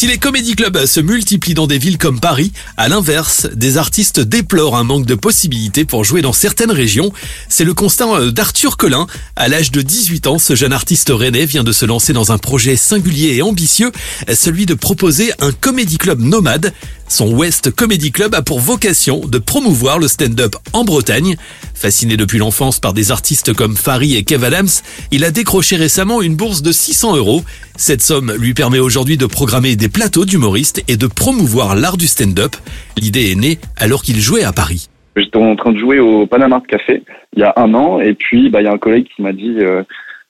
Si les comédie clubs se multiplient dans des villes comme Paris, à l'inverse, des artistes déplorent un manque de possibilités pour jouer dans certaines régions. C'est le constat euh, d'Arthur Collin. À l'âge de 18 ans, ce jeune artiste rennais vient de se lancer dans un projet singulier et ambitieux, celui de proposer un comédie club nomade. Son West Comedy Club a pour vocation de promouvoir le stand-up en Bretagne. Fasciné depuis l'enfance par des artistes comme Farid et Kev Adams, il a décroché récemment une bourse de 600 euros. Cette somme lui permet aujourd'hui de programmer des plateaux d'humoristes et de promouvoir l'art du stand-up. L'idée est née alors qu'il jouait à Paris. J'étais en train de jouer au Panama Café il y a un an et puis bah, il y a un collègue qui m'a dit euh,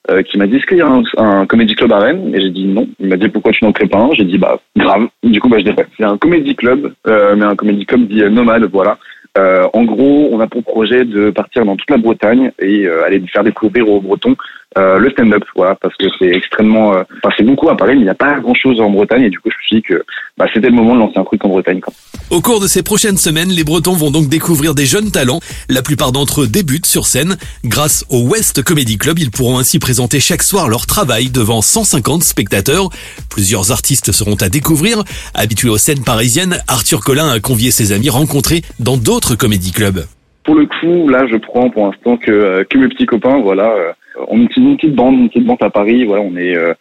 euh, qui m'a dit est-ce qu'il y a un, comédie club à Rennes? Et j'ai dit non. Il m'a dit pourquoi tu n'en crées pas un? J'ai dit bah grave. Du coup bah je dirais c'est un comédie club euh, mais un comédie club dit nomade voilà. Euh, en gros, on a pour projet de partir dans toute la Bretagne et euh, aller faire découvrir aux Bretons euh, le stand-up, voilà, parce que c'est extrêmement, euh, enfin c'est beaucoup à Paris, mais il n'y a pas grand-chose en Bretagne et du coup je me suis dit que bah, c'était le moment de lancer un truc en Bretagne. Quoi. Au cours de ces prochaines semaines, les Bretons vont donc découvrir des jeunes talents. La plupart d'entre eux débutent sur scène. Grâce au West Comedy Club, ils pourront ainsi présenter chaque soir leur travail devant 150 spectateurs. Plusieurs artistes seront à découvrir. Habitué aux scènes parisiennes, Arthur Collin a convié ses amis rencontrés dans d'autres comédie clubs. Pour le coup, là, je prends pour l'instant que, euh, que mes petits copains, voilà. Euh, on est une petite bande, une petite bande à Paris, voilà, on est, euh,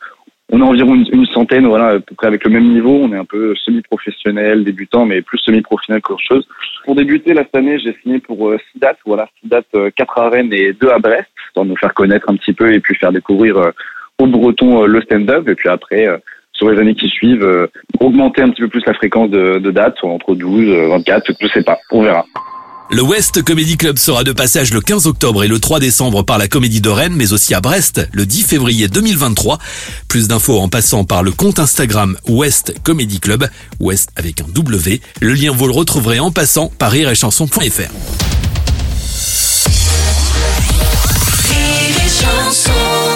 on est environ une, centaine, voilà, à peu près avec le même niveau. On est un peu semi-professionnel, débutant, mais plus semi-professionnel qu'autre chose. Pour débuter, là, cette année, j'ai signé pour euh, six dates, voilà, six dates, quatre à Rennes et deux à Brest, pour nous faire connaître un petit peu et puis faire découvrir aux Bretons euh, le stand-up. Et puis après, sur les années qui suivent, augmenter un petit peu plus la fréquence de, de dates, entre 12, euh, 24, je sais pas, on verra. Le West Comedy Club sera de passage le 15 octobre et le 3 décembre par la Comédie de Rennes, mais aussi à Brest le 10 février 2023. Plus d'infos en passant par le compte Instagram West Comedy Club, West avec un W. Le lien vous le retrouverez en passant par rireetchanson.fr. Rire et chanson